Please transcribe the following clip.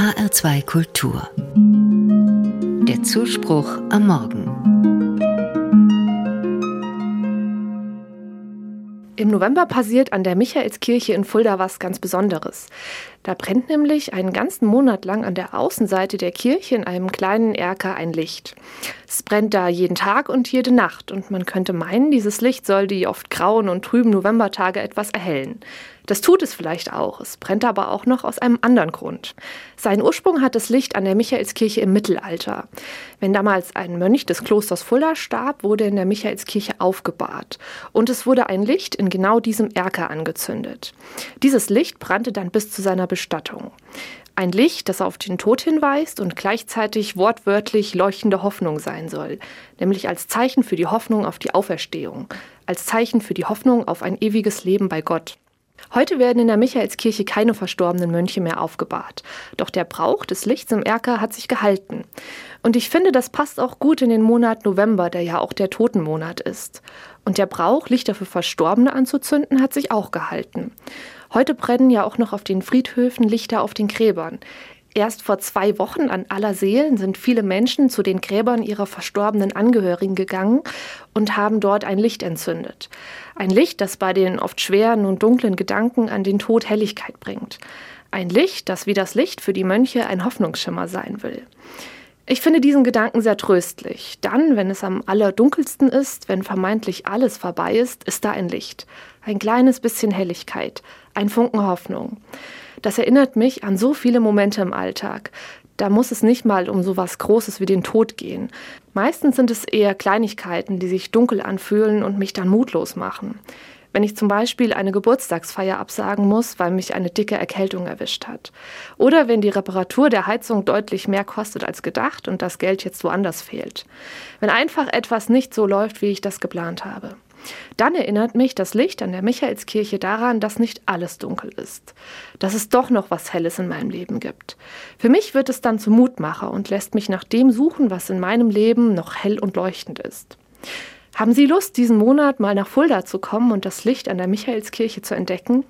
HR2 Kultur. Der Zuspruch am Morgen. Im November passiert an der Michaelskirche in Fulda was ganz Besonderes. Da brennt nämlich einen ganzen Monat lang an der Außenseite der Kirche in einem kleinen Erker ein Licht. Es brennt da jeden Tag und jede Nacht und man könnte meinen, dieses Licht soll die oft grauen und trüben Novembertage etwas erhellen. Das tut es vielleicht auch, es brennt aber auch noch aus einem anderen Grund. Seinen Ursprung hat das Licht an der Michaelskirche im Mittelalter. Wenn damals ein Mönch des Klosters Fulda starb, wurde in der Michaelskirche aufgebahrt und es wurde ein Licht in genau diesem Erker angezündet. Dieses Licht brannte dann bis zu seiner Bestattung. Ein Licht, das auf den Tod hinweist und gleichzeitig wortwörtlich leuchtende Hoffnung sein soll, nämlich als Zeichen für die Hoffnung auf die Auferstehung, als Zeichen für die Hoffnung auf ein ewiges Leben bei Gott. Heute werden in der Michaelskirche keine verstorbenen Mönche mehr aufgebahrt. Doch der Brauch des Lichts im Erker hat sich gehalten. Und ich finde, das passt auch gut in den Monat November, der ja auch der Totenmonat ist. Und der Brauch, Lichter für Verstorbene anzuzünden, hat sich auch gehalten. Heute brennen ja auch noch auf den Friedhöfen Lichter auf den Gräbern. Erst vor zwei Wochen an aller Seelen sind viele Menschen zu den Gräbern ihrer verstorbenen Angehörigen gegangen und haben dort ein Licht entzündet. Ein Licht, das bei den oft schweren und dunklen Gedanken an den Tod Helligkeit bringt. Ein Licht, das wie das Licht für die Mönche ein Hoffnungsschimmer sein will. Ich finde diesen Gedanken sehr tröstlich. Dann, wenn es am allerdunkelsten ist, wenn vermeintlich alles vorbei ist, ist da ein Licht. Ein kleines bisschen Helligkeit, ein Funken Hoffnung. Das erinnert mich an so viele Momente im Alltag. Da muss es nicht mal um so was Großes wie den Tod gehen. Meistens sind es eher Kleinigkeiten, die sich dunkel anfühlen und mich dann mutlos machen. Wenn ich zum Beispiel eine Geburtstagsfeier absagen muss, weil mich eine dicke Erkältung erwischt hat. Oder wenn die Reparatur der Heizung deutlich mehr kostet als gedacht und das Geld jetzt woanders fehlt. Wenn einfach etwas nicht so läuft, wie ich das geplant habe. Dann erinnert mich das Licht an der Michaelskirche daran, dass nicht alles dunkel ist, dass es doch noch was Helles in meinem Leben gibt. Für mich wird es dann zum Mutmacher und lässt mich nach dem suchen, was in meinem Leben noch hell und leuchtend ist. Haben Sie Lust, diesen Monat mal nach Fulda zu kommen und das Licht an der Michaelskirche zu entdecken?